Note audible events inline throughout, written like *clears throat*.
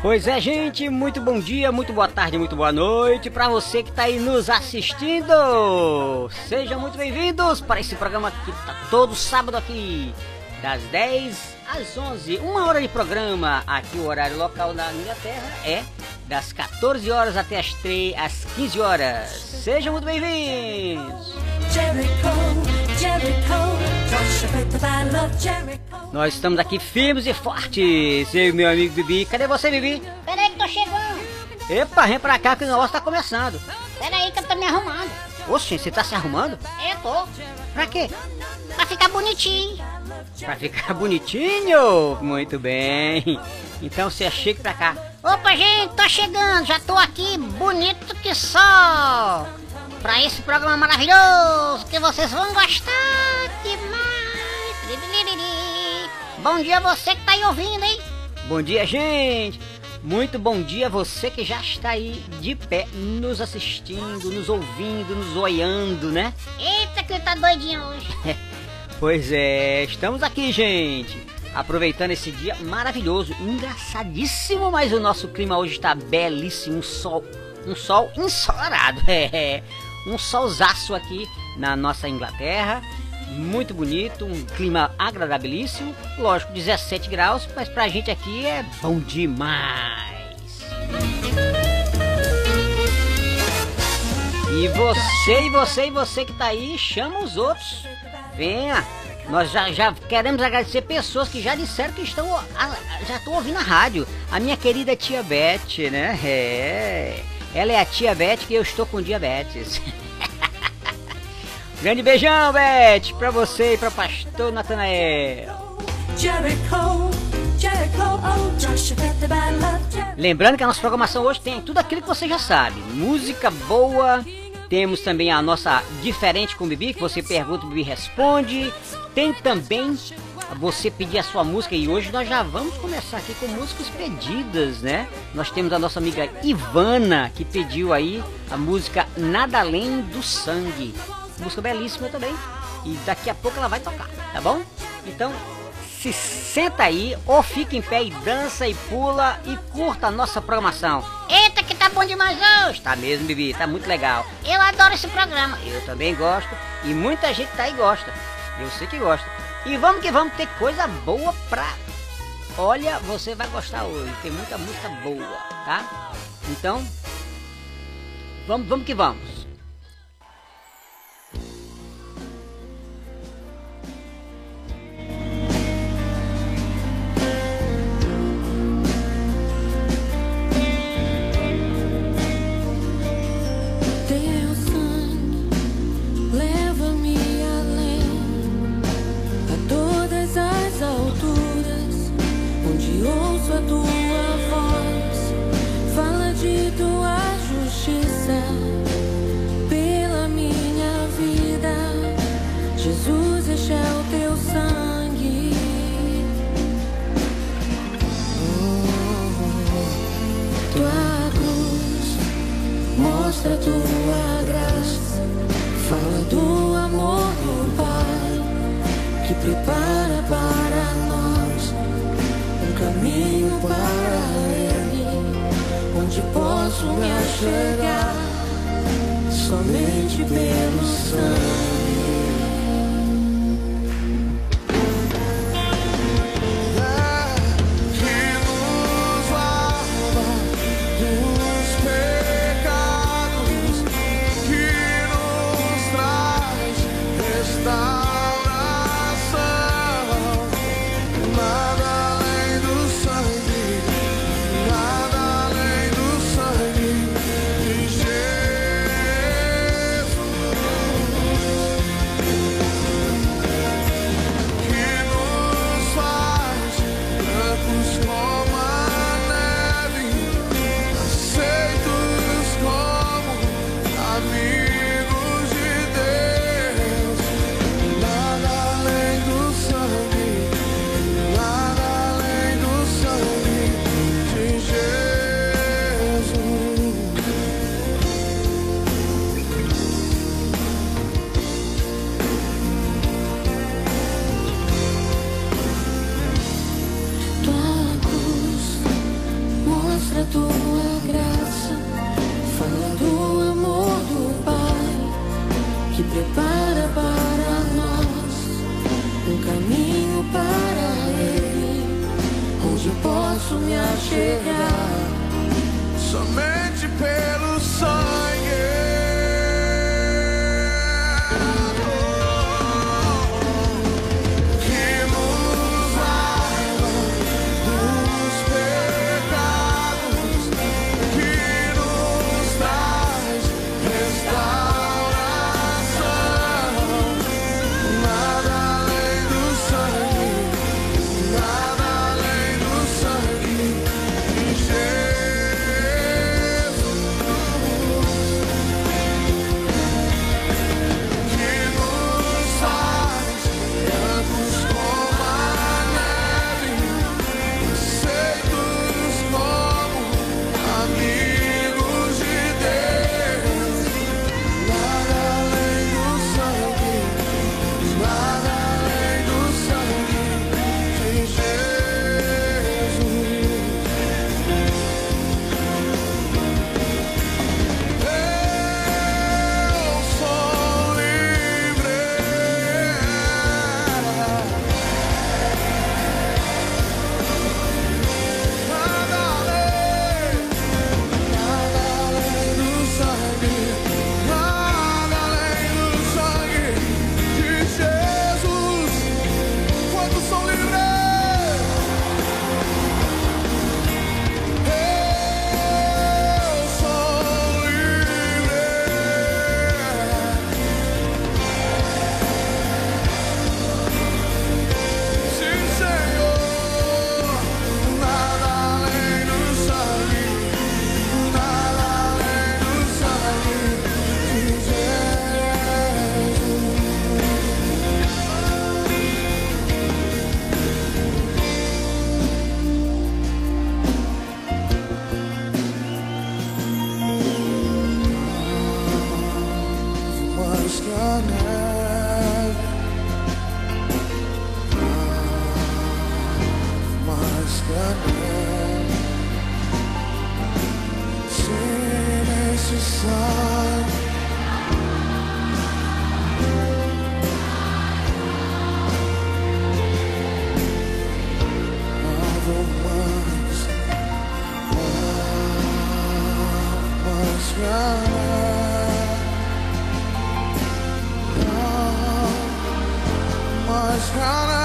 Pois é, gente, muito bom dia, muito boa tarde, muito boa noite para você que está aí nos assistindo. Sejam muito bem-vindos para esse programa que tá todo sábado aqui, das 10 às 11, uma hora de programa. Aqui o horário local da Inglaterra é das 14 horas até as 3, às 15 horas. Sejam muito bem-vindos. Nós estamos aqui firmes e fortes. Eu e meu amigo Bibi. Cadê você, Bibi? Peraí que tô chegando. Epa, vem pra cá que o negócio tá começando. Peraí que eu tô me arrumando. Oxe, você tá se arrumando? Eu tô. Pra quê? Pra ficar bonitinho. Pra ficar bonitinho? Muito bem. Então você é chique pra cá. Opa, gente, tô chegando. Já tô aqui, bonito que só. Pra esse programa maravilhoso que vocês vão gostar demais. Bom dia você que tá aí ouvindo, hein? Bom dia, gente. Muito bom dia você que já está aí de pé, nos assistindo, nos ouvindo, nos olhando, né? Eita, que tá doidinho hoje. *laughs* Pois é, estamos aqui, gente. Aproveitando esse dia maravilhoso, engraçadíssimo, mas o nosso clima hoje está belíssimo, um sol, um sol ensolarado. *laughs* É, um solzaço aqui na nossa Inglaterra. Muito bonito, um clima agradabilíssimo. Lógico, 17 graus, mas pra gente aqui é bom demais. E você, e você, e você que tá aí, chama os outros. Venha. Nós já, já queremos agradecer pessoas que já disseram que estão já estão ouvindo a rádio. A minha querida tia Beth, né? É. Ela é a tia Beth que eu estou com diabetes. *laughs* Grande beijão, Beth, pra você e pra pastor Natanael. Jericho, Jericho. Oh, Joshua. Lembrando que a nossa programação hoje tem tudo aquilo que você já sabe: música boa, temos também a nossa Diferente com o Bibi, que você pergunta, o Bibi responde. Tem também você pedir a sua música e hoje nós já vamos começar aqui com músicas pedidas, né? Nós temos a nossa amiga Ivana que pediu aí a música Nada Além do Sangue. Música belíssima também. E daqui a pouco ela vai tocar, tá bom? Então se senta aí ou fica em pé e dança e pula e curta a nossa programação. Eita, que tá bom demais hoje. Tá mesmo, Bibi, tá muito legal. Eu adoro esse programa. Eu também gosto e muita gente tá aí gosta. Eu sei que gosta. E vamos que vamos ter coisa boa pra. Olha, você vai gostar hoje. Tem muita música boa, tá? Então, vamos, vamos que vamos. Ouço a tua voz. Fala de tua justiça pela minha vida. Jesus, este é o teu sangue. Oh, tua cruz mostra tua graça, fala do amor do Pai que prepara para caminho para Ele, onde posso me achegar somente pelo sangue. Posso me mais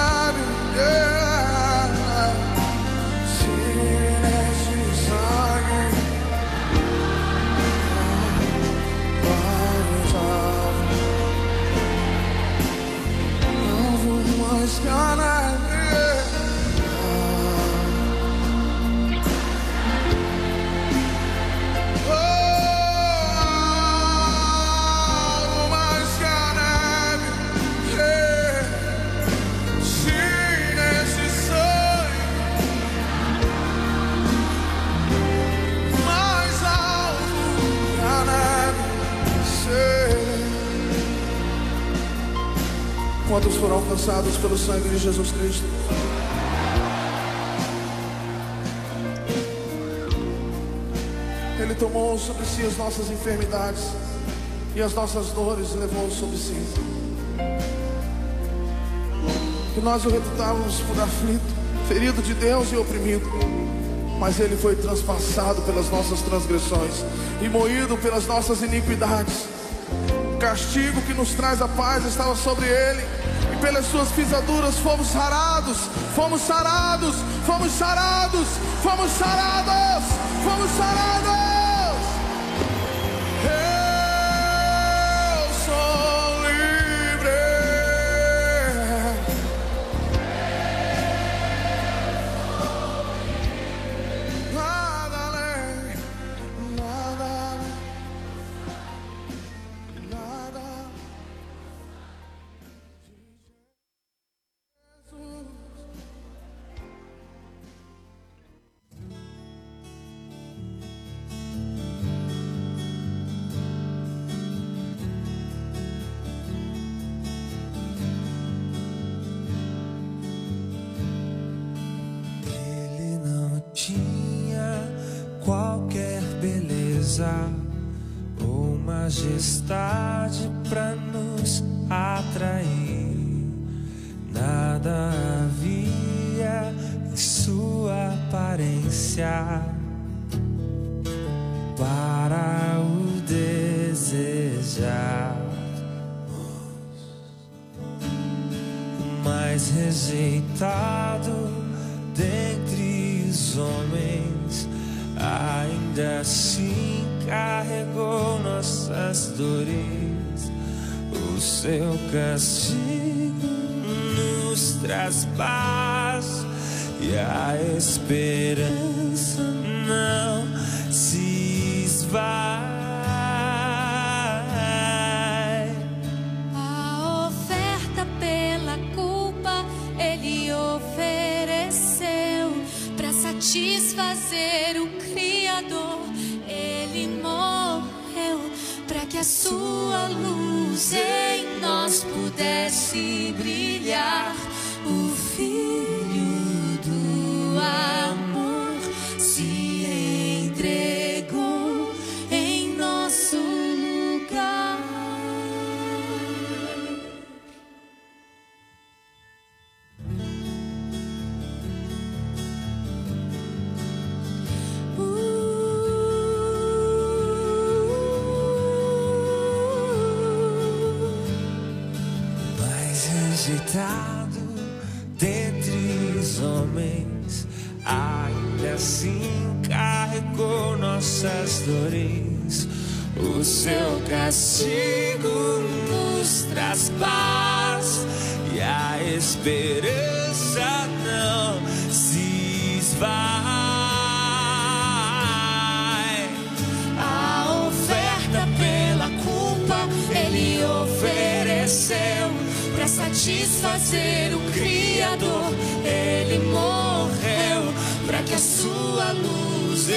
Quantos foram alcançados pelo sangue de Jesus Cristo? Ele tomou sobre si as nossas enfermidades e as nossas dores levou sobre si. Que nós o reputávamos por aflito, ferido de Deus e oprimido. Mas ele foi transpassado pelas nossas transgressões e moído pelas nossas iniquidades. O castigo que nos traz a paz estava sobre ele, pelas suas pisaduras fomos sarados, fomos sarados, fomos sarados, fomos sarados, fomos sarados. Eu majestade para nos atrair. Nada havia em sua aparência para o desejar. O mais rejeitado dentre os homens, ainda assim carregou nossas dores. O seu castigo nos traz paz e a esperança não castigo nos traz paz e a esperança não se esvai. A oferta pela culpa ele ofereceu para satisfazer o Criador. Ele morreu para que a sua luz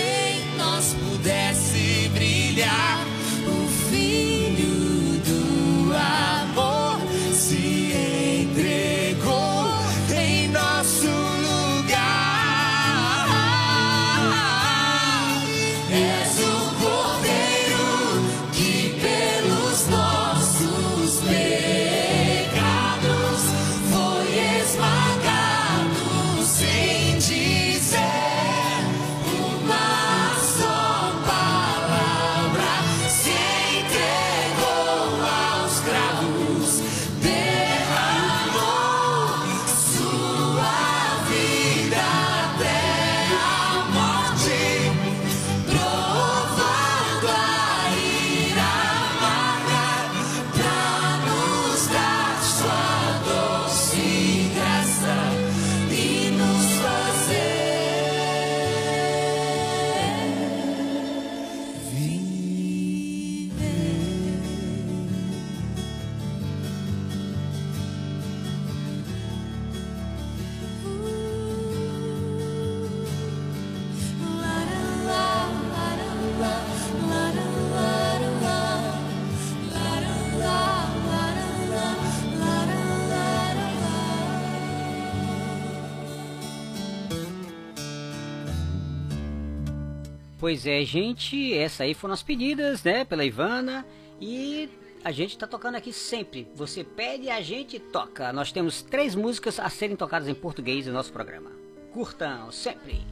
Pois é, gente, essa aí foram as pedidas, né, pela Ivana e a gente tá tocando aqui sempre. Você pede, a gente toca. Nós temos três músicas a serem tocadas em português no nosso programa. Curtam sempre.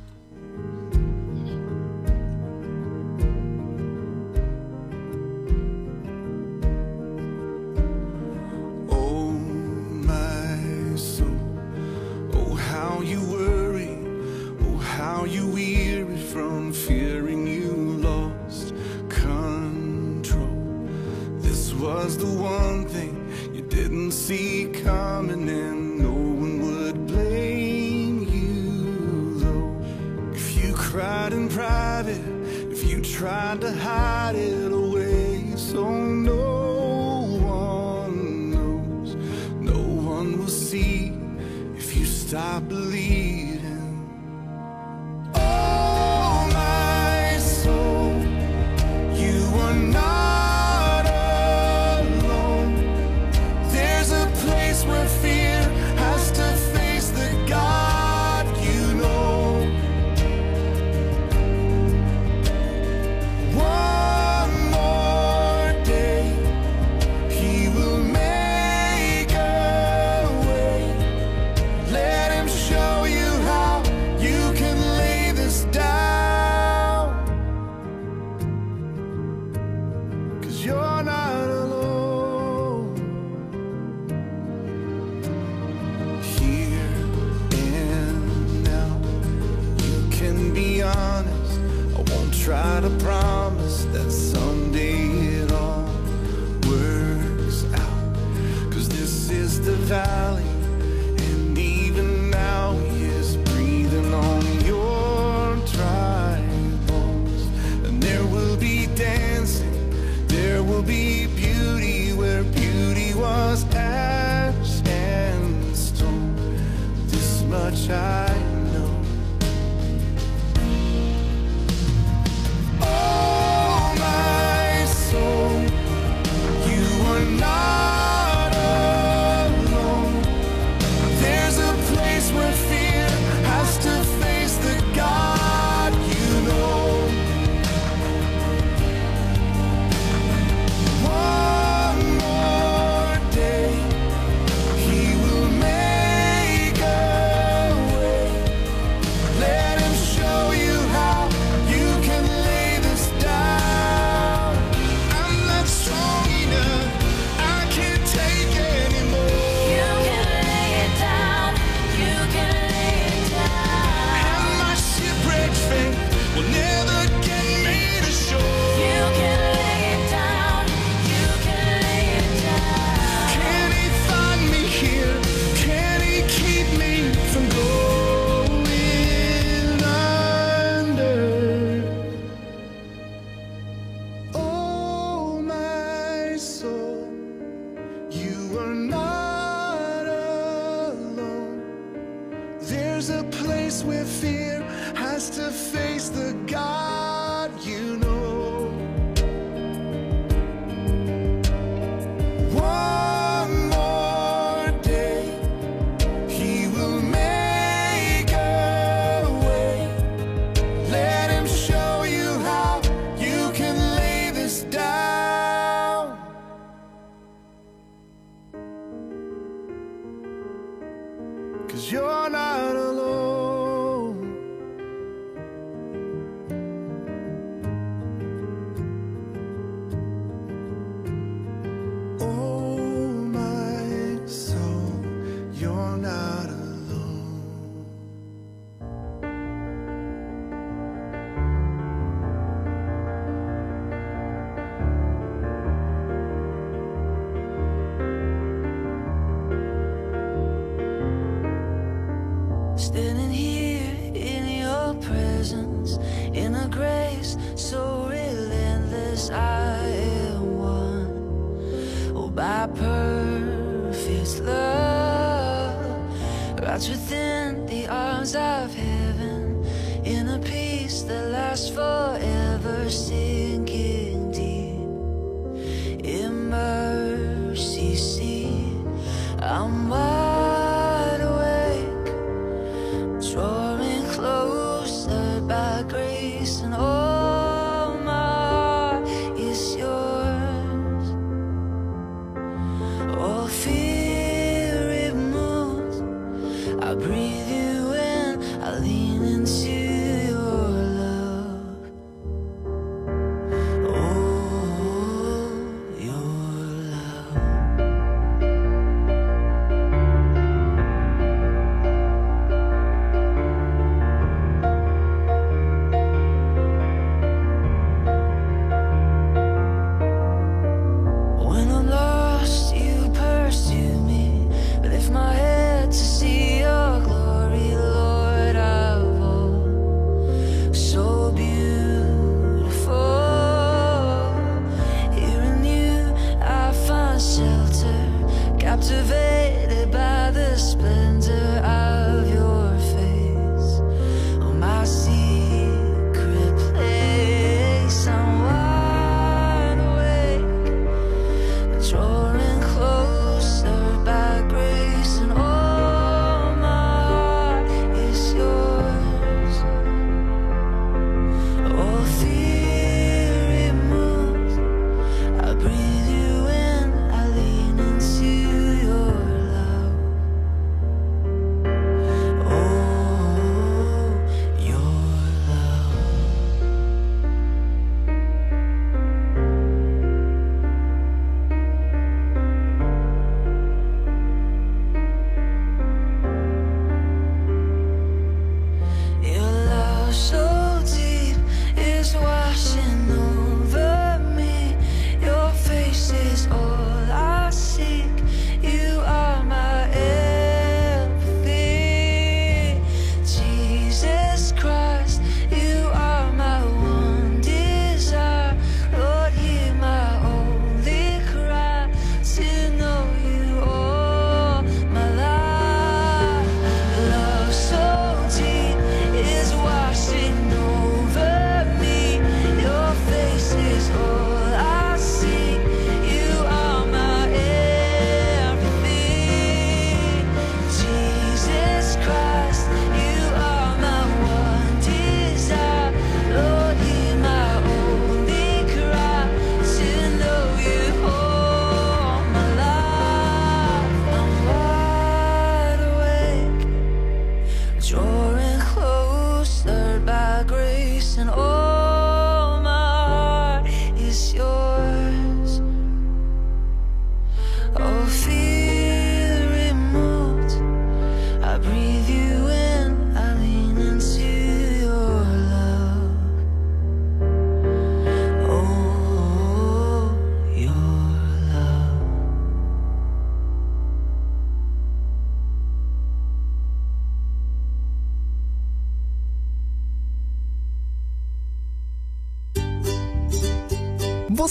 bloodshot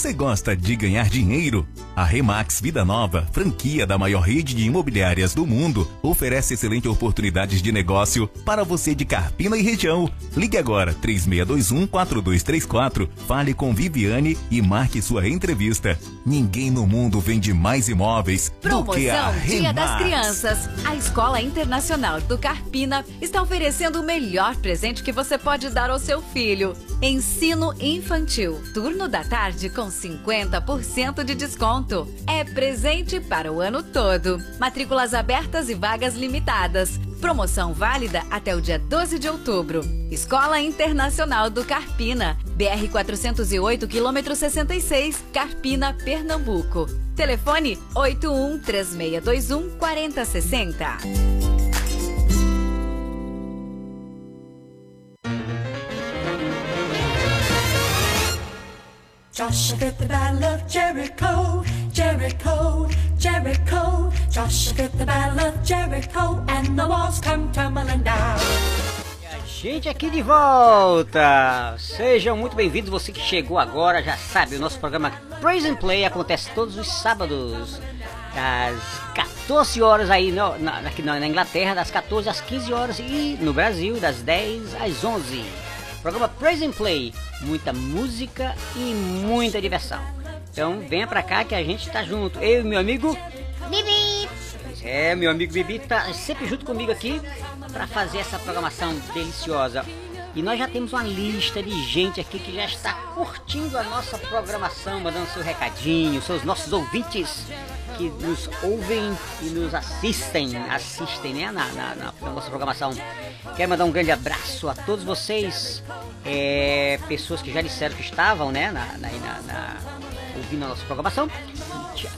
Você gosta de ganhar dinheiro? A Remax Vida Nova, franquia da maior rede de imobiliárias do mundo, oferece excelentes oportunidades de negócio para você de Carpina e região. Ligue agora 3621-4234, fale com Viviane e marque sua entrevista. Ninguém no mundo vende mais imóveis do que a Promoção Dia das Remax. Crianças. A Escola Internacional do Carpina está oferecendo o melhor presente que você pode dar ao seu filho. Ensino infantil. Turno da tarde com 50% de desconto. É presente para o ano todo. Matrículas abertas e vagas limitadas. Promoção válida até o dia 12 de outubro. Escola Internacional do Carpina. BR 408, quilômetro 66, Carpina, Pernambuco. Telefone 81 3621 4060. Joshua the battle of Jericho, Jericho, Jericho. Joshua the battle of Jericho, and the walls come tumbling down. Gente, aqui de volta! Sejam muito bem-vindos, você que chegou agora, já sabe, o nosso programa Praise and Play acontece todos os sábados, das 14 horas aí na, na Inglaterra, das 14 às 15 horas e no Brasil, das 10 às 11. Programa Praise and Play, muita música e muita diversão. Então venha pra cá que a gente tá junto, eu e meu amigo Bibi! É, meu amigo Bibi tá sempre junto comigo aqui para fazer essa programação deliciosa. E nós já temos uma lista de gente aqui que já está curtindo a nossa programação, mandando seu recadinho, seus nossos ouvintes que nos ouvem e nos assistem, assistem né, na, na- na- nossa programação. Quero mandar um grande abraço a todos vocês, é, pessoas que já disseram que estavam né, na, na, ouvindo a nossa programação.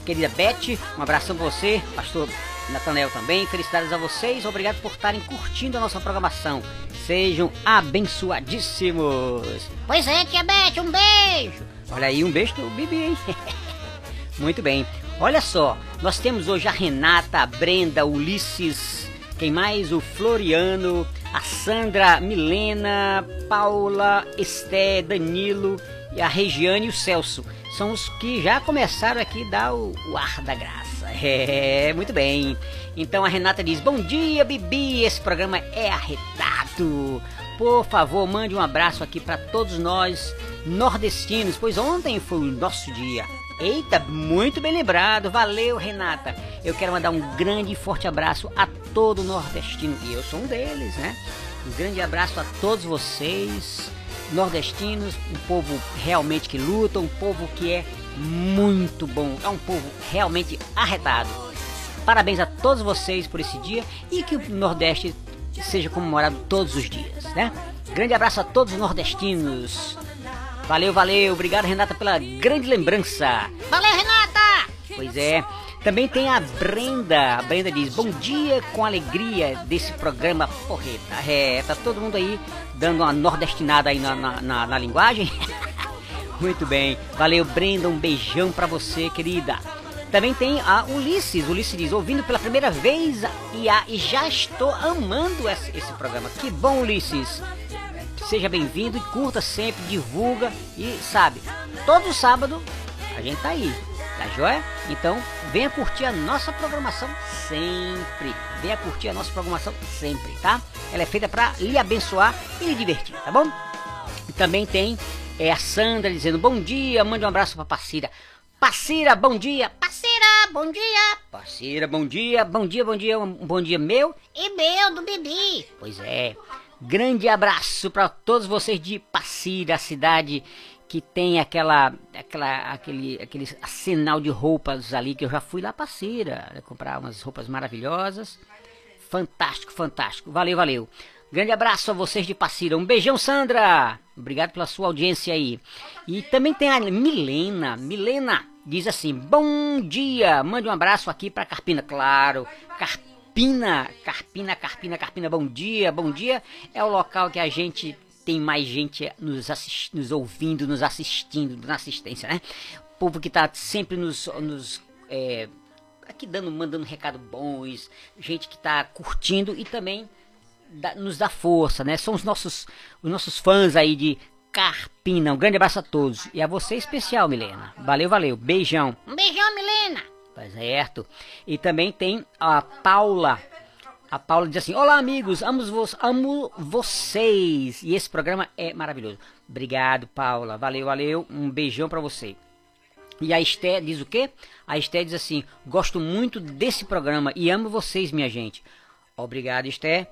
Querida Beth, um abração pra você, pastor Natanel também, felicidades a vocês, obrigado por estarem curtindo a nossa programação. Sejam abençoadíssimos. Pois é, tia Beth, um beijo! Olha aí, um beijo do Bibi, hein? *laughs* Muito bem. Olha só, nós temos hoje a Renata, a Brenda, o Ulisses, quem mais? O Floriano, a Sandra, Milena, Paula, Esté, Danilo, e a Regiane e o Celso. São os que já começaram aqui a dar o, o ar da graça. *laughs* É, muito bem. Então a Renata diz: Bom dia, Bibi. Esse programa é arretado. Por favor, mande um abraço aqui para todos nós nordestinos, pois ontem foi o nosso dia. Eita, muito bem lembrado. Valeu, Renata. Eu quero mandar um grande e forte abraço a todo nordestino. E eu sou um deles, né? Um grande abraço a todos vocês, nordestinos, um povo realmente que luta, um povo que é muito bom. É um povo realmente arretado. Parabéns a todos vocês por esse dia e que o Nordeste seja comemorado todos os dias, né? Grande abraço a todos os nordestinos. Valeu, valeu. Obrigado, Renata, pela grande lembrança. Valeu, Renata! Pois é. Também tem a Brenda. A Brenda diz: Bom dia com alegria desse programa porreta. É, tá todo mundo aí dando uma nordestinada aí na, na, na- na linguagem. *laughs* Muito bem. Valeu, Brenda. Um beijão pra você, querida. Também tem a Ulisses. Ulisses diz: Ouvindo pela primeira vez e, a, e já estou amando esse, esse programa. Que bom, Ulisses. Seja bem-vindo e curta sempre, divulga e sabe, todo sábado a gente tá aí, tá joia? Então venha curtir a nossa programação sempre. Venha curtir a nossa programação sempre, tá? Ela é feita para lhe abençoar e lhe divertir, tá bom? Também tem é, a Sandra dizendo bom dia, mande um abraço pra Passira. Passira, bom dia. Parceira, bom dia! Passira, bom dia, bom dia, bom dia, um bom dia meu. E meu do Bibi! Pois é. Grande abraço para todos vocês de Passira, a cidade que tem aquela, aquela, aquele, aquele arsenal de roupas ali que eu já fui lá Passira, né, comprar umas roupas maravilhosas. Fantástico, fantástico. Valeu, valeu. Grande abraço a vocês de Passira. Um beijão, Sandra. Obrigado pela sua audiência aí. E também tem a Milena. Milena diz assim: Bom dia. Mande um abraço aqui para Carpina. Claro, Carpina, Carpina, Carpina, Carpina. Bom dia, bom dia. É o local que a gente tem mais gente nos, assist, nos ouvindo, nos assistindo, na assistência, né? O povo que tá sempre nos, nos é, aqui dando, mandando recado bons, gente que tá curtindo e também nos dá força, né? São os nossos, os nossos fãs aí de Carpina. Um grande abraço a todos. E a você especial, Milena. Valeu, valeu. Beijão. Um beijão, Milena. Tá certo. E também tem a Paula. A Paula diz assim: Olá, amigos, amo, vo amo vocês. E esse programa é maravilhoso. Obrigado, Paula. Valeu, valeu. Um beijão pra você. E a Esté diz o quê? A Esté diz assim: Gosto muito desse programa e amo vocês, minha gente. Obrigado, Esté.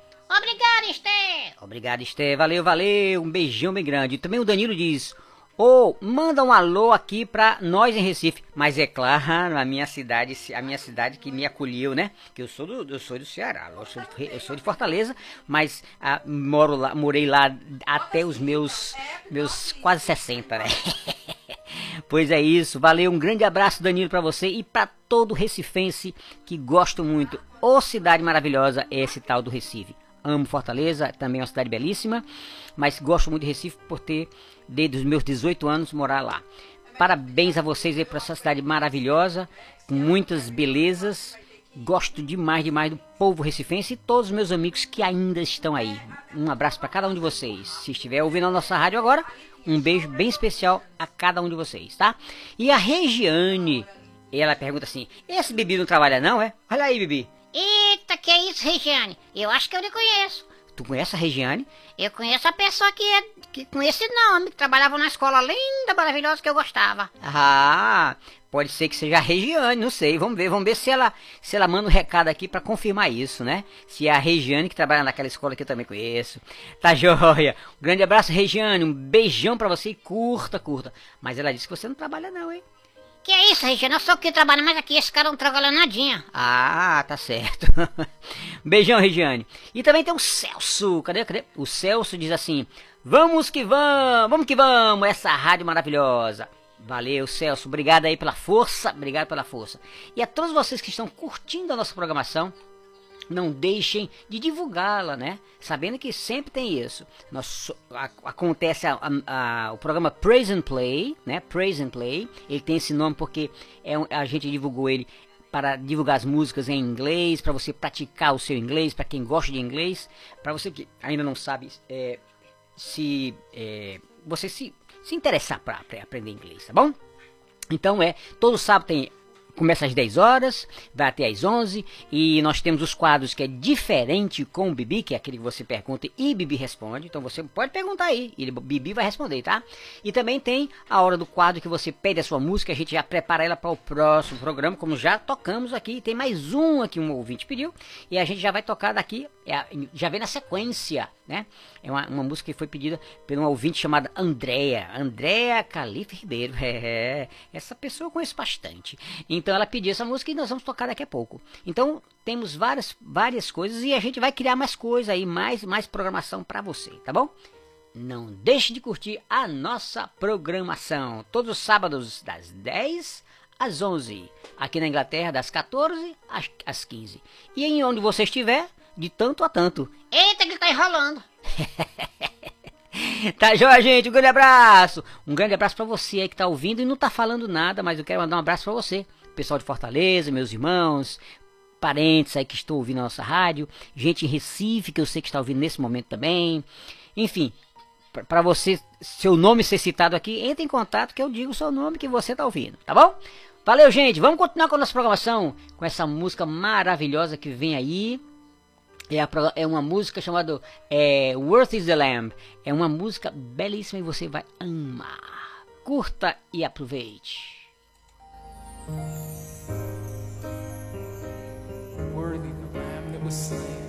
Obrigado, Esther. Obrigado, Esté. Valeu, valeu. Um beijão bem grande. Também o Danilo diz: Ô, manda um alô aqui pra nós em Recife. Mas é claro, a minha cidade, a minha cidade que me acolheu, né? Que eu sou do, eu sou do Ceará, eu sou de, eu sou de Fortaleza, mas ah, moro lá, morei lá até os meus, meus quase 60, né? *laughs* Pois é isso, valeu, um grande abraço Danilo pra você e pra todo recifense que gosto muito. Ô cidade maravilhosa é esse tal do Recife. Amo Fortaleza, também é uma cidade belíssima, mas gosto muito de Recife por ter, desde os meus 18 anos, morar lá. Parabéns a vocês aí por essa cidade maravilhosa, com muitas belezas. Gosto demais, demais do povo recifense e todos os meus amigos que ainda estão aí. Um abraço para cada um de vocês. Se estiver ouvindo a nossa rádio agora, um beijo bem especial a cada um de vocês, tá? E a Regiane, ela pergunta assim: Esse Bibi não trabalha, não, é? Olha aí, Bibi. Eita, que é isso, Regiane? Eu acho que eu lhe conheço. Tu conhece a Regiane? Eu conheço a pessoa que, é, que com esse nome, que trabalhava na escola linda, maravilhosa que eu gostava. Ah, pode ser que seja a Regiane, não sei. Vamos ver, vamos ver se ela se ela manda um recado aqui para confirmar isso, né? Se é a Regiane que trabalha naquela escola que eu também conheço. Tá joia. Um grande abraço, Regiane. Um beijão para você e curta, curta. Mas ela disse que você não trabalha não, hein? Que é isso, Regiane? Eu sou que trabalha mais aqui, esse cara não trabalha nadinha. Ah, tá certo. *laughs* Beijão, Regiane. E também tem o Celso. Cadê? Cadê? O Celso diz assim: Vamos que vamos, vamos que vamos, essa rádio maravilhosa. Valeu, Celso. Obrigado aí pela força. Obrigado pela força. E a todos vocês que estão curtindo a nossa programação, não deixem de divulgá-la, né? Sabendo que sempre tem isso. Nós, a, acontece a, a, o programa Praise and Play, né? Praise and Play. Ele tem esse nome porque é, a gente divulgou ele para divulgar as músicas em inglês, para você praticar o seu inglês, para quem gosta de inglês, para você que ainda não sabe é, se é, você se, se interessar para aprender inglês, tá bom? Então é, todo sábado tem começa às 10 horas, vai até às 11 e nós temos os quadros que é diferente com o Bibi, que é aquele que você pergunta e Bibi responde. Então você pode perguntar aí, e Bibi vai responder, tá? E também tem a hora do quadro que você pede a sua música, a gente já prepara ela para o próximo programa, como já tocamos aqui. Tem mais um aqui um ouvinte pediu e a gente já vai tocar daqui, é já vem na sequência, né? É uma, uma música que foi pedida por um ouvinte chamada Andréa. Andréa Calife Ribeiro. *laughs* É, essa pessoa eu conheço bastante. Então ela pediu essa música e nós vamos tocar daqui a pouco. Então temos várias, várias coisas e a gente vai criar mais coisas aí, mais, mais programação para você, tá bom? Não deixe de curtir a nossa programação. Todos os sábados das 10 às 11. Aqui na Inglaterra, das 14 às, às 15. E em onde você estiver, de tanto a tanto. Eita, que tá enrolando. *laughs* Tá joia, gente? Um grande abraço. Um grande abraço pra você aí que tá ouvindo e não tá falando nada, mas eu quero mandar um abraço pra você. Pessoal de Fortaleza, meus irmãos, parentes aí que estão ouvindo a nossa rádio, gente em Recife que eu sei que está ouvindo nesse momento também. Enfim, pra você, seu nome ser citado aqui, entre em contato que eu digo o seu nome que você tá ouvindo, tá bom? Valeu, gente. Vamos continuar com a nossa programação com essa música maravilhosa que vem aí. É, a é uma música chamada é, Worth is the Lamb. É uma música belíssima e você vai amar. Curta e aproveite. Worthy the lamb that was slain.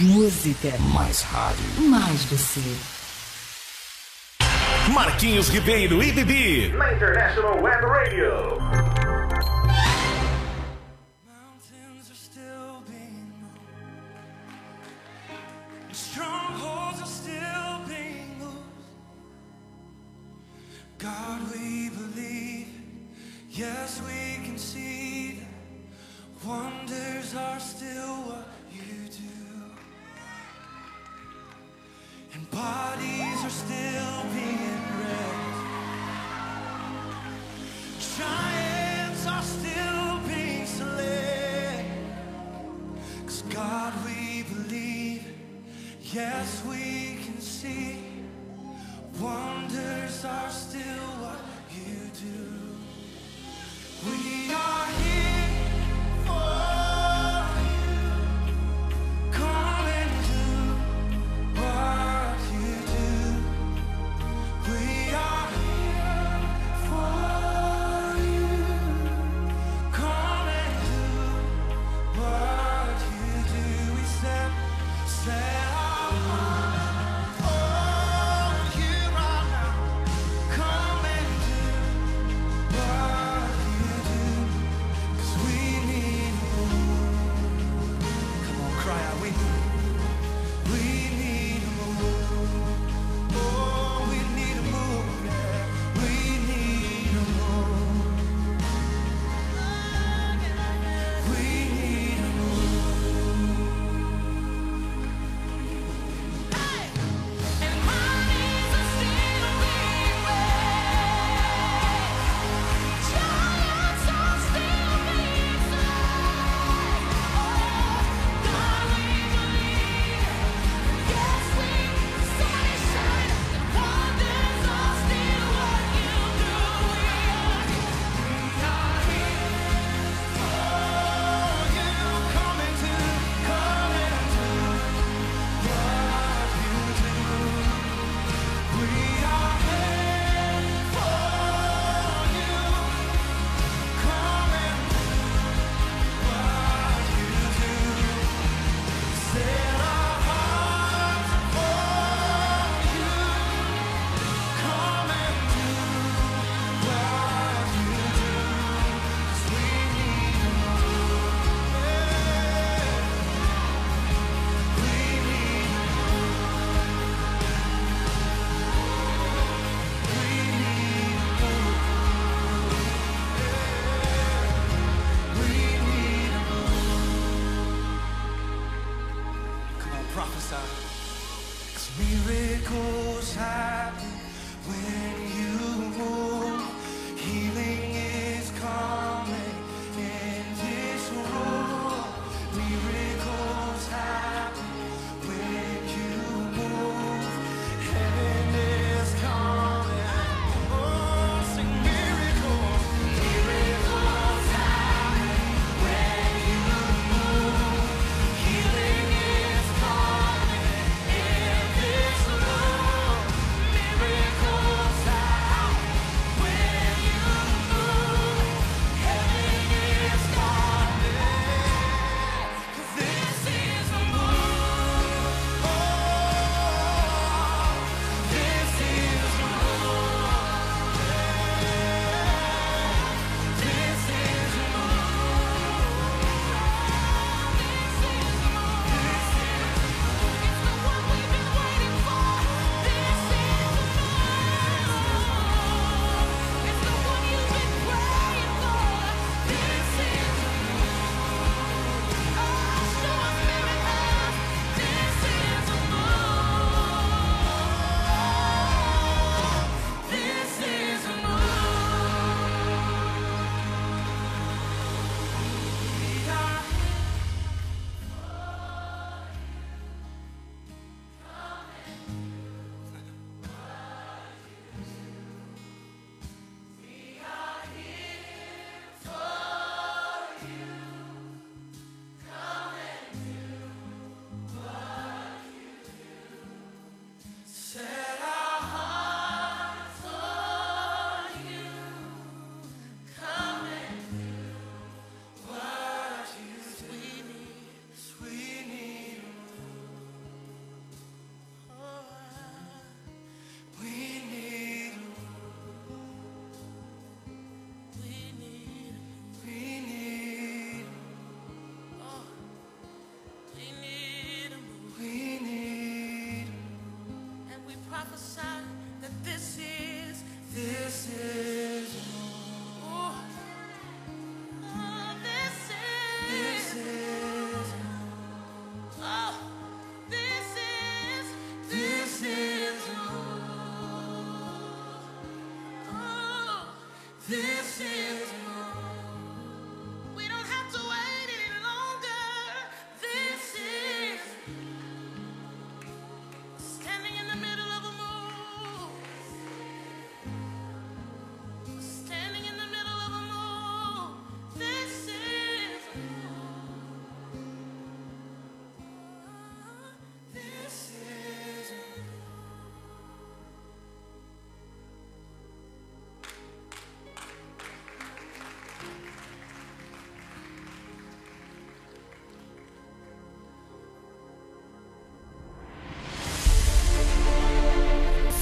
Música. Mais rádio. Mais você. Marquinhos Ribeiro e Bibi. Na International Web Radio. guess we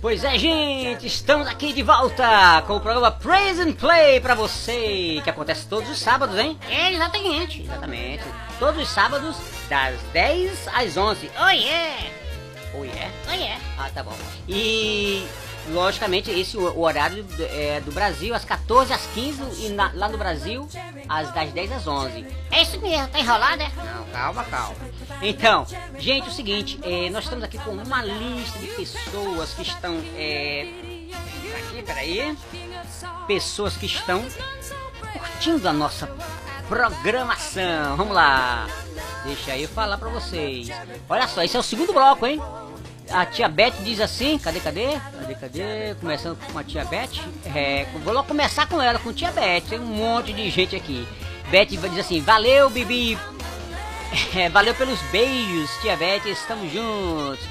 Pois é, gente, estamos aqui de volta com o programa Praise and Play pra você, que acontece todos os sábados, hein? É, exatamente. Exatamente. Todos os sábados, das 10 às 11. Oh yeah! Oh, yeah? Oh yeah! Ah, tá bom. E, logicamente, esse o, o horário do, é, do Brasil, às 14 às 15 e na- lá no Brasil, às das 10 às 11. É isso mesmo, tá enrolado, é? Não, calma, calma. Então, gente, o seguinte, é, nós estamos aqui com uma lista de pessoas que estão. É, aqui, peraí. Pessoas que estão curtindo a nossa programação. Vamos lá. Deixa eu falar pra vocês. Olha só, esse é o segundo bloco, hein? A tia Beth diz assim, cadê, cadê? Cadê, cadê? Começando com a tia Beth. É, vou logo começar com ela, com a tia Beth. Tem um monte de gente aqui. Beth diz assim, valeu, Bibi. *laughs* É, valeu pelos beijos, tia Beth, estamos juntos.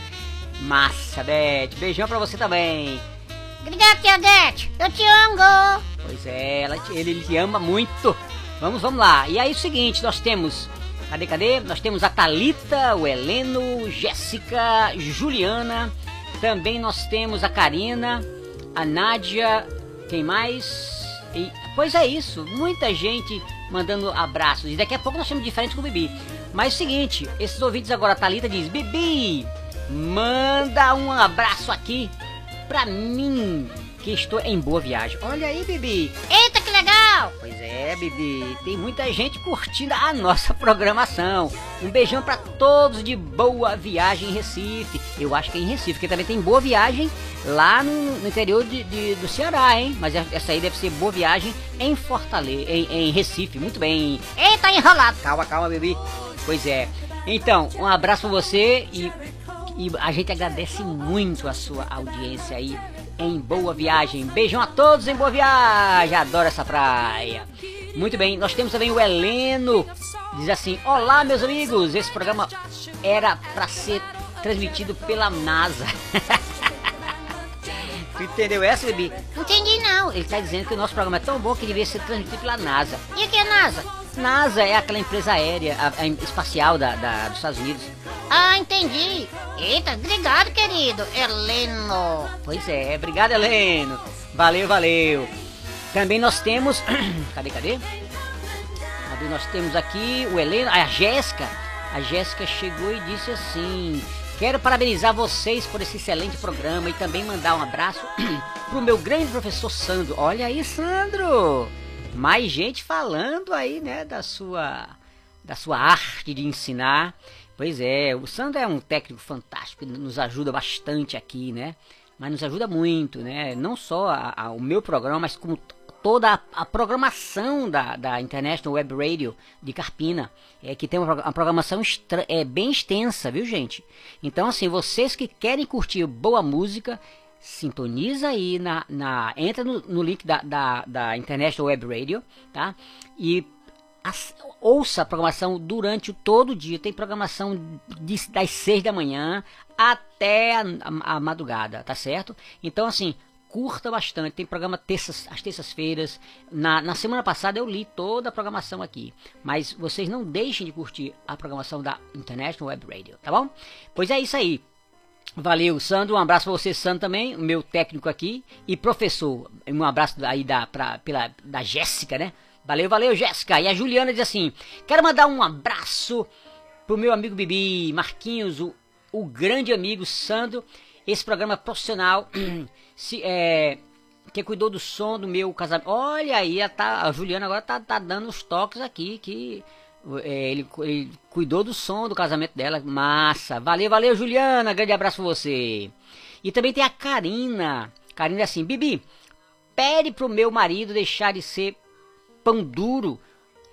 Massa, Beth. Beijão pra você também. Obrigado, tia Beth. Eu te amo. Pois é, ela, ele, ele te ama muito. Vamos, vamos lá. E aí, o seguinte, nós temos. Cadê, cadê? Nós temos a Thalita, o Heleno, Jéssica, Juliana. Também nós temos a Karina, a Nádia. Quem mais? E, pois é isso, muita gente mandando abraços. E daqui a pouco nós temos diferente com o Bibi. Mas é o seguinte, esses ouvintes agora, a Thalita diz: Bibi, manda um abraço aqui pra mim, que estou em boa viagem. Olha aí, Bibi. Eita, que legal! Pois é, Bibi, tem muita gente curtindo a nossa programação. Um beijão pra todos de boa viagem em Recife. Eu acho que é em Recife, porque também tem boa viagem lá no, no interior de, de- do Ceará, hein? Mas essa aí deve ser boa viagem em Fortaleza, em, em Recife. Muito bem. Eita, enrolado. Calma, calma, Bibi. Pois é. Então, um abraço pra você e, e a gente agradece muito a sua audiência aí em Boa Viagem. Beijão a todos em Boa Viagem. Adoro essa praia. Muito bem, nós temos também o Heleno. Diz assim: Olá, meus amigos. Esse programa era pra ser transmitido pela NASA. *laughs* tu entendeu essa? Não entendi, não. Ele tá dizendo que o nosso programa é tão bom que devia ser transmitido pela NASA. E o que é NASA? NASA é aquela empresa aérea a- a espacial da, da- dos Estados Unidos. Ah, entendi. Eita, obrigado, querido. Heleno. Pois é, obrigado, Heleno. Valeu, valeu. Também nós temos. *clears throat* cadê, cadê? Cadê? Nós temos aqui o Heleno, a Jéssica. A Jéssica chegou e disse assim: Quero parabenizar vocês por esse excelente programa e também mandar um abraço *clears throat* pro meu grande professor Sandro. Olha aí, Sandro! Mais gente falando aí, né, da sua da sua arte de ensinar. Pois é, o Sandro é um técnico fantástico, nos ajuda bastante aqui, né? Mas nos ajuda muito, né? Não só a- a- o meu programa, mas como toda a, a programação da, da International Web Radio de Carpina, é que tem uma, uma programação é, bem extensa, viu gente? Então assim, vocês que querem curtir boa música, sintoniza aí na, na entra no, no link da, da, da International Web Radio, tá? E As- ouça a programação durante todo o dia. Tem programação de- das 6 da manhã até a, a- a madrugada, tá certo? Então, assim, curta bastante. Tem programa terças, às terças-feiras. Na, na semana passada eu li toda a programação aqui. Mas vocês não deixem de curtir a programação da International Web Radio, tá bom? Pois é isso aí. Valeu, Sandro. Um abraço pra você, Sandro, também, o meu técnico aqui. E professor, um abraço aí da, pra, pela, da Jéssica, né? Valeu, valeu, Jéssica. E a Juliana diz assim: quero mandar um abraço pro meu amigo Bibi, Marquinhos, o, o grande amigo Sandro. Esse programa profissional *clears throat* se, é, que cuidou do som do meu casamento. Olha aí, a, tá, a Juliana agora tá, tá dando os toques aqui que ele, ele cuidou do som do casamento dela. Massa. Valeu, valeu, Juliana. Grande abraço pra você. E também tem a Karina. Karina é assim, Bibi, pede pro meu marido deixar de ser pão duro.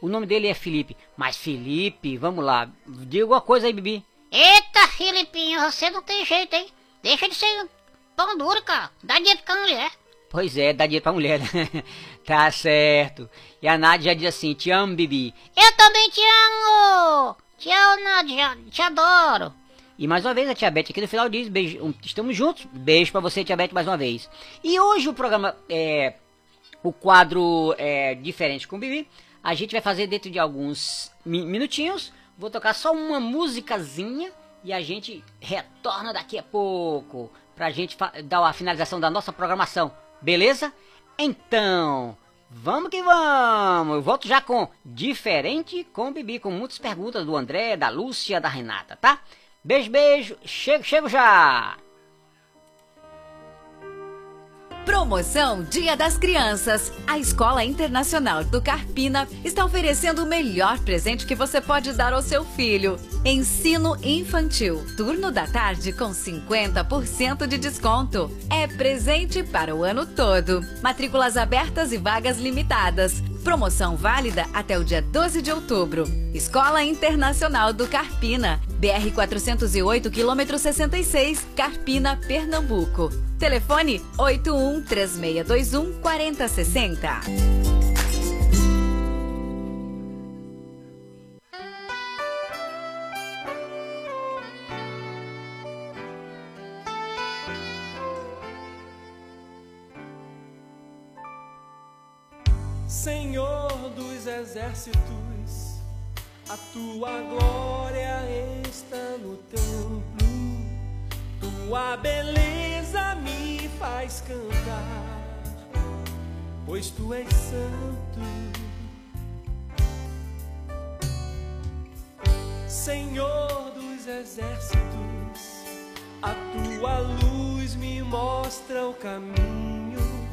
O nome dele é Felipe. Mas Felipe, vamos lá. Diga alguma coisa aí, Bibi. Eita, Filipinho, você não tem jeito, hein? Deixa de ser pão duro, cara. Dá dinheiro pra mulher. Pois é, dá dinheiro pra mulher. né? *laughs* tá certo. E a Nádia já diz assim, te amo, Bibi. Eu também te amo! Te amo, Nádia. Te adoro. E mais uma vez a Tia Beth aqui no final diz, beijo, estamos juntos. Beijo pra você, Tia Beth, mais uma vez. E hoje o programa é o quadro é diferente com o Bibi. A gente vai fazer dentro de alguns mi- minutinhos. Vou tocar só uma musicazinha e a gente retorna daqui a pouco pra gente dar a finalização da nossa programação. Beleza? Então, vamos que vamos. Eu volto já com diferente com Bibi com muitas perguntas do André, da Lúcia, da Renata, tá? Beijo, beijo. Chego, chego já. Promoção Dia das Crianças. A Escola Internacional do Carpina está oferecendo o melhor presente que você pode dar ao seu filho. Ensino infantil. Turno da tarde com 50% de desconto. É presente para o ano todo. Matrículas abertas e vagas limitadas. Promoção válida até o dia 12 de outubro. Escola Internacional do Carpina. BR 408, quilômetro 66, Carpina, Pernambuco. Telefone 81 3621 4060. Senhor dos exércitos, a tua glória está no templo. Tua beleza me faz cantar, pois tu és santo. Senhor dos exércitos, a tua luz me mostra o caminho,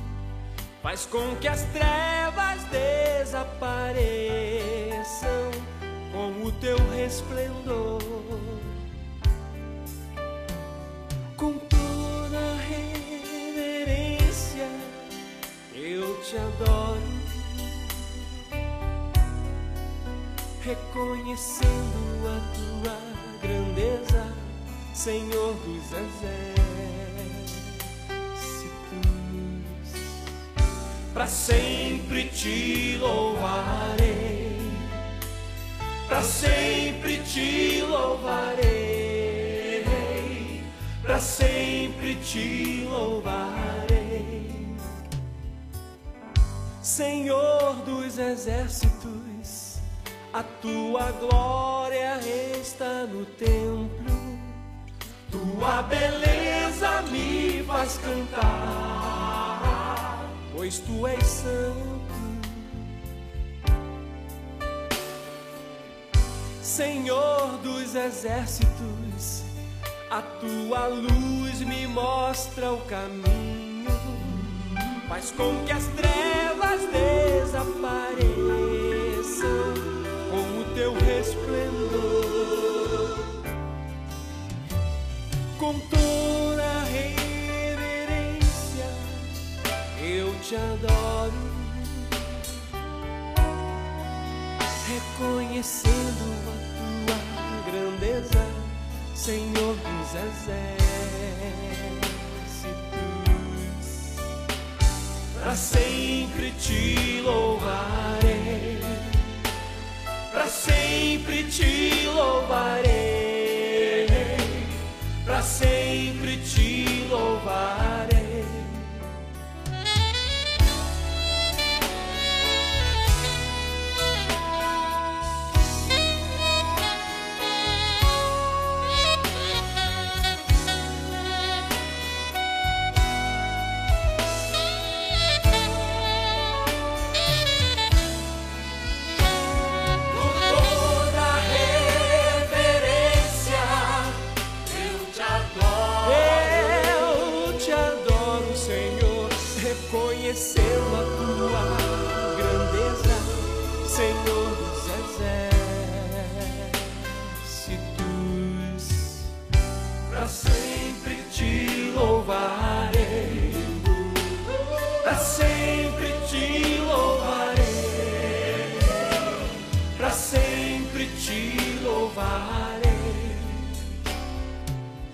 faz com que as trevas desapareçam com o teu resplendor. Te adoro, reconhecendo a tua grandeza, Senhor dos exércitos. Para sempre te louvarei, para sempre te louvarei, para sempre te louvarei. Senhor dos exércitos, a tua glória está no templo, tua beleza me faz cantar, pois tu és santo. Senhor dos exércitos, a tua luz me mostra o caminho, faz com que as trevas desapareçam com o teu resplendor. Com toda reverência eu te adoro, reconhecendo a tua grandeza, Senhor dos exércitos. Para sempre te louvarei, sempre te louvarei,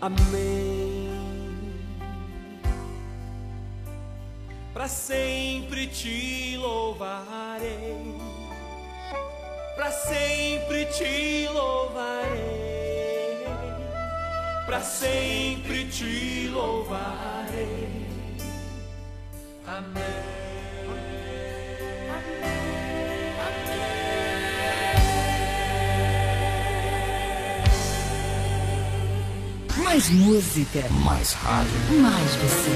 Amém. Pra sempre te louvarei. Pra sempre te louvarei. Pra sempre te louvarei. Amém. Mais música. Mais rádio. Mais você.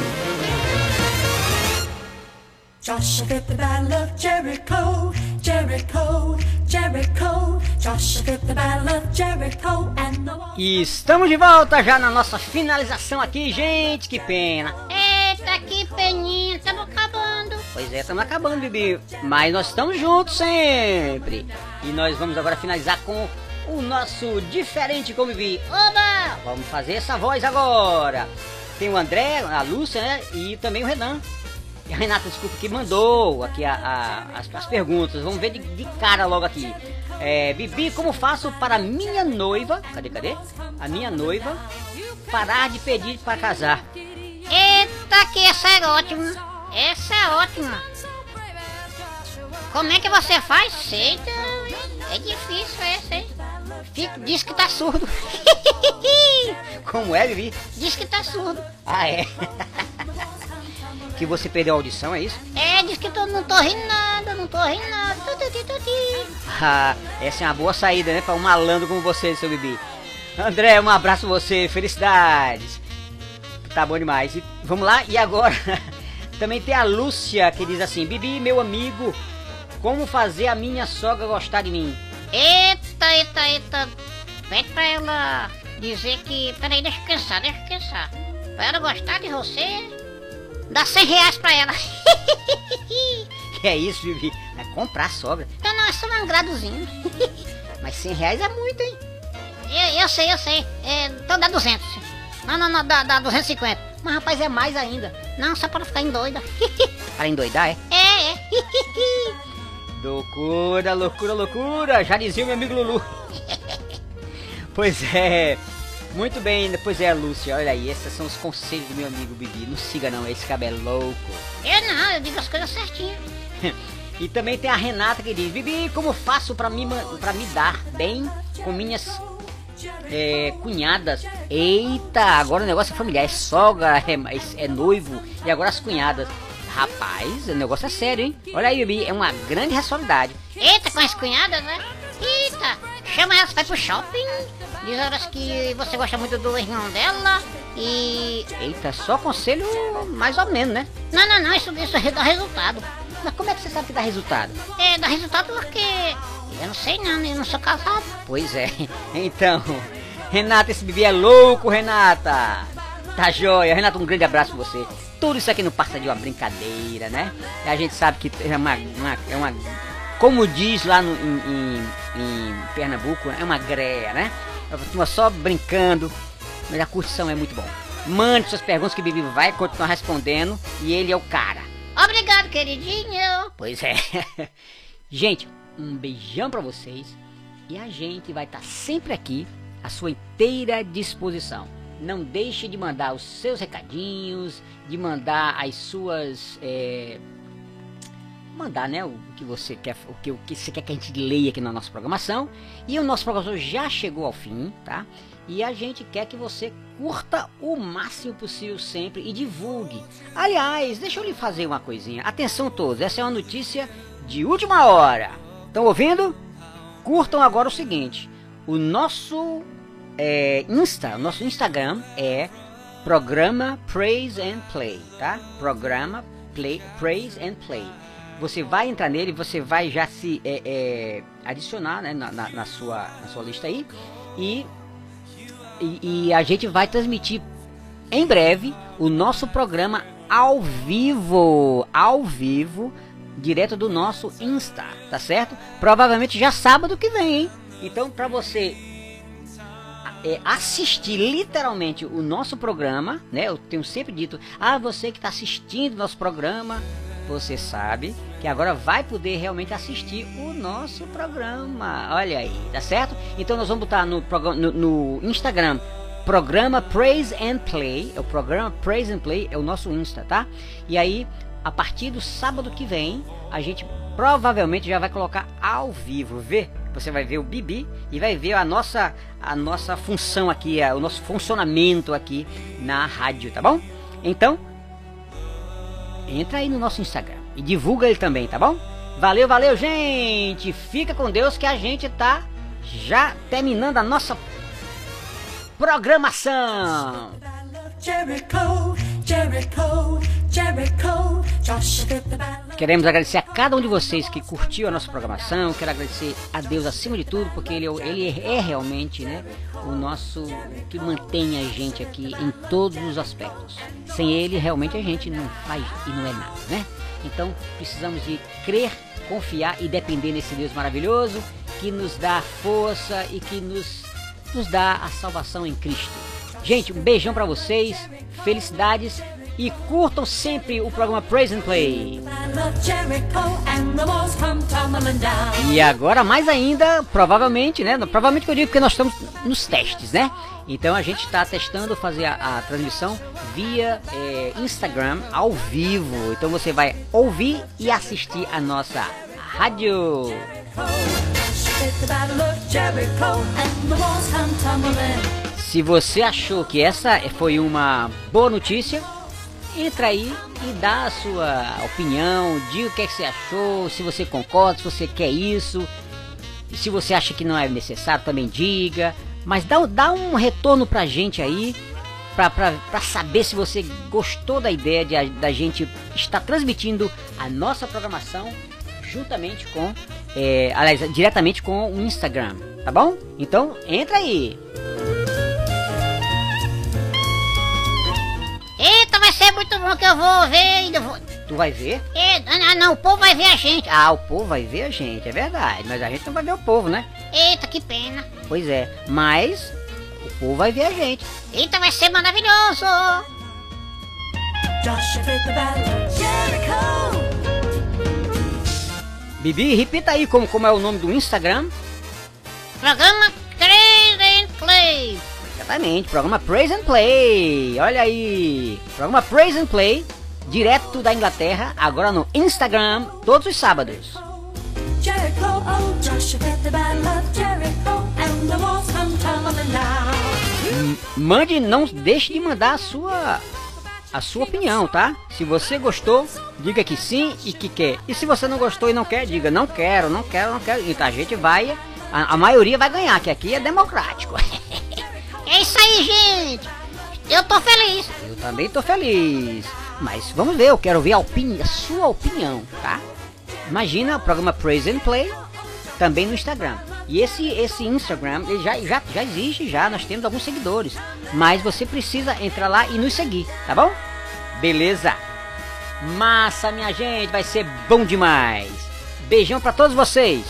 Joshua fit the battle of Jericho, Jericho, Jericho. Joshua fit the battle of Jericho and the wall. E estamos de volta já na nossa finalização aqui, gente. Que pena. Eita, que peninha, estamos acabando. Pois é, estamos acabando, Bibi. Mas nós estamos juntos sempre. E nós vamos agora finalizar com o nosso diferente com Bibi. Oba! Vamos fazer essa voz agora. Tem o André, a Lúcia, né? E também o Renan. E a Renata, desculpa, que mandou aqui a- a- as, as perguntas. Vamos ver de, de cara logo aqui. É, Bibi, como faço para minha noiva, cadê, cadê? A minha noiva parar de pedir para casar? Eita, que essa é ótima. Essa é ótima. Como é que você faz? Sei, não. É difícil essa, hein? Fica, diz que tá surdo. *laughs* Como é, Bibi? Diz que tá surdo. Ah, é? *laughs* que você perdeu a audição, é isso? É, diz que tô, não tô rindo nada, não tô rindo nada. Ah, essa é uma boa saída, né? Para um malandro como você, seu Bibi. André, um abraço pra você, felicidades. Tá bom demais. E vamos lá, e agora? *laughs* Também tem a Lúcia que diz assim: Bibi, meu amigo, como fazer a minha sogra gostar de mim? Eita, eita, eita. Pede pra ela dizer que. Peraí, deixa eu pensar, deixa eu pensar. Pra ela gostar de você, dá 100 reais pra ela. Que *laughs* é isso, Bibi? Vai comprar a sogra. Não, não, é só um agradozinho. *laughs* Mas 100 reais é muito, hein? Eu, eu sei, eu sei. É, então dá 200. Não, não, não, dá, dá 250. Mas rapaz, é mais ainda. Não, só pra ficar em doida. Para endoidar, é? *laughs* É, é. Loucura, loucura, loucura! Já dizia o meu amigo Lulu. *laughs* pois é. Muito bem, pois é, Lúcia, olha aí, esses são os conselhos do meu amigo Bibi. Não siga não, esse cabelo louco. Eu não, eu digo as coisas certinho. *laughs* e também tem a Renata que diz, Bibi, como faço pra me, pra me dar bem com minhas é, cunhadas? Eita, agora o negócio é familiar, é sogra, é, é noivo e agora as cunhadas. Rapaz, o negócio é sério, hein? Olha aí, Bibi, é uma grande responsabilidade. Eita, com as cunhadas, né? Eita, chama elas pra ir pro shopping. Diz elas que você gosta muito do irmão dela. E. Eita, só conselho mais ou menos, né? Não, não, não, isso, isso dá resultado. Mas como é que você sabe que dá resultado? É, dá resultado porque. Eu não sei não, eu não sou casado. Pois é. *laughs* Então, Renata, esse bebê é louco, Renata. Tá joia. Renata, um grande abraço pra você. Tudo isso aqui não passa de uma brincadeira, né? E a gente sabe que é uma. uma- é uma como diz lá no, em, em- em Pernambuco, é uma greia, né? É uma turma só brincando. Mas a curtição é muito bom. Mande suas perguntas que o Bibi vai continuar respondendo. E ele é o cara. Obrigado, queridinho. Pois é. *laughs* Gente, um beijão pra vocês. E a gente vai estar sempre aqui à sua inteira disposição. Não deixe de mandar os seus recadinhos, de mandar as suas. é, mandar, né, o que você quer, o que, o que você quer que a gente leia aqui na nossa programação. E o nosso programa já chegou ao fim, tá? E a gente quer que você curta o máximo possível sempre e divulgue. Aliás, deixa eu lhe fazer uma coisinha. Atenção todos, essa é uma notícia de última hora. Estão ouvindo? Curtam agora o seguinte: o nosso é, Insta, nosso Instagram é programa Praise and Play, tá? Programa Play, Praise and Play. Você vai entrar nele, você vai já se é, é, adicionar né, na, na, na sua, na sua lista aí e, e, e a gente vai transmitir em breve o nosso programa ao vivo, ao vivo, direto do nosso Insta, tá certo? Provavelmente já sábado que vem, hein? Então, para você é, assistir literalmente o nosso programa, né? Eu tenho sempre dito, ah, você que está assistindo nosso programa, você sabe que agora vai poder realmente assistir o nosso programa. Olha aí, tá certo? Então nós vamos botar no, no, no Instagram programa Praise and Play, é o programa Praise and Play, é o nosso Insta, tá? E aí, a partir do sábado que vem, a gente provavelmente já vai colocar ao vivo, vê? Você vai ver o Bibi e vai ver a nossa a nossa função aqui, o nosso funcionamento aqui na rádio, tá bom? Então, entra aí no nosso Instagram e divulga ele também, tá bom? Valeu, valeu, gente! Fica com Deus que a gente tá já terminando a nossa programação. Queremos agradecer a cada um de vocês que curtiu a nossa programação. Quero agradecer a Deus acima de tudo, porque Ele, é ele é realmente né, o nosso. que mantém a gente aqui em todos os aspectos. Sem Ele, realmente a gente não faz e não é nada, né? Então precisamos de crer, confiar e depender nesse Deus maravilhoso que nos dá força e que nos, nos dá a salvação em Cristo. Gente, um beijão pra vocês, felicidades e curtam sempre o programa Praise and Play. E agora mais ainda, provavelmente, né? Provavelmente que eu digo porque nós estamos nos testes, né? Então a gente está testando fazer a, a transmissão via eh, Instagram ao vivo. Então você vai ouvir e assistir a nossa rádio. Joshua Se você achou que essa foi uma boa notícia, entra aí e dá a sua opinião, diga o que, é que você achou, se você concorda, se você quer isso. E se você acha que não é necessário, também diga. Mas dá, dá um retorno pra gente aí, pra, pra, pra saber se você gostou da ideia de, da gente estar transmitindo a nossa programação juntamente com, é, aliás, diretamente com o Instagram, tá bom? Então, entra aí. Ser muito bom que eu vou ver ainda. Vou... Tu vai ver? É, ah, não, o povo vai ver a gente. Ah, o povo vai ver a gente, é verdade. Mas a gente não vai ver o povo, né? Eita, que pena. Pois é. Mas o povo vai ver a gente. Eita, vai ser maravilhoso. Joshua fit the battle of Jericho. Bibi, repita aí como, como é o nome do Instagram. Programa Crazy and Play. Exatamente, programa Praise and Play. Olha aí. Programa Praise and Play, direto da Inglaterra, agora no Instagram, todos os sábados. Jericho, oh, Joshua fit the battle of Jericho, and the walls come tumbling down. M- Mande, não deixe de mandar a sua a sua opinião, tá? Se você gostou, diga que sim e que quer. E se você não gostou e não quer, diga não quero, não quero, não quero. Então a gente vai, a, a maioria vai ganhar, que aqui é democrático. *laughs* É isso aí, gente. Eu tô feliz. Eu também tô feliz. Mas vamos ver, eu quero ver a, opini a sua opinião, tá? Imagina o programa Praise and Play também no Instagram. E esse esse Instagram ele já, já, já existe já, nós temos alguns seguidores. Mas você precisa entrar lá e nos seguir, tá bom? Beleza? Massa, minha gente, vai ser bom demais. Beijão pra todos vocês.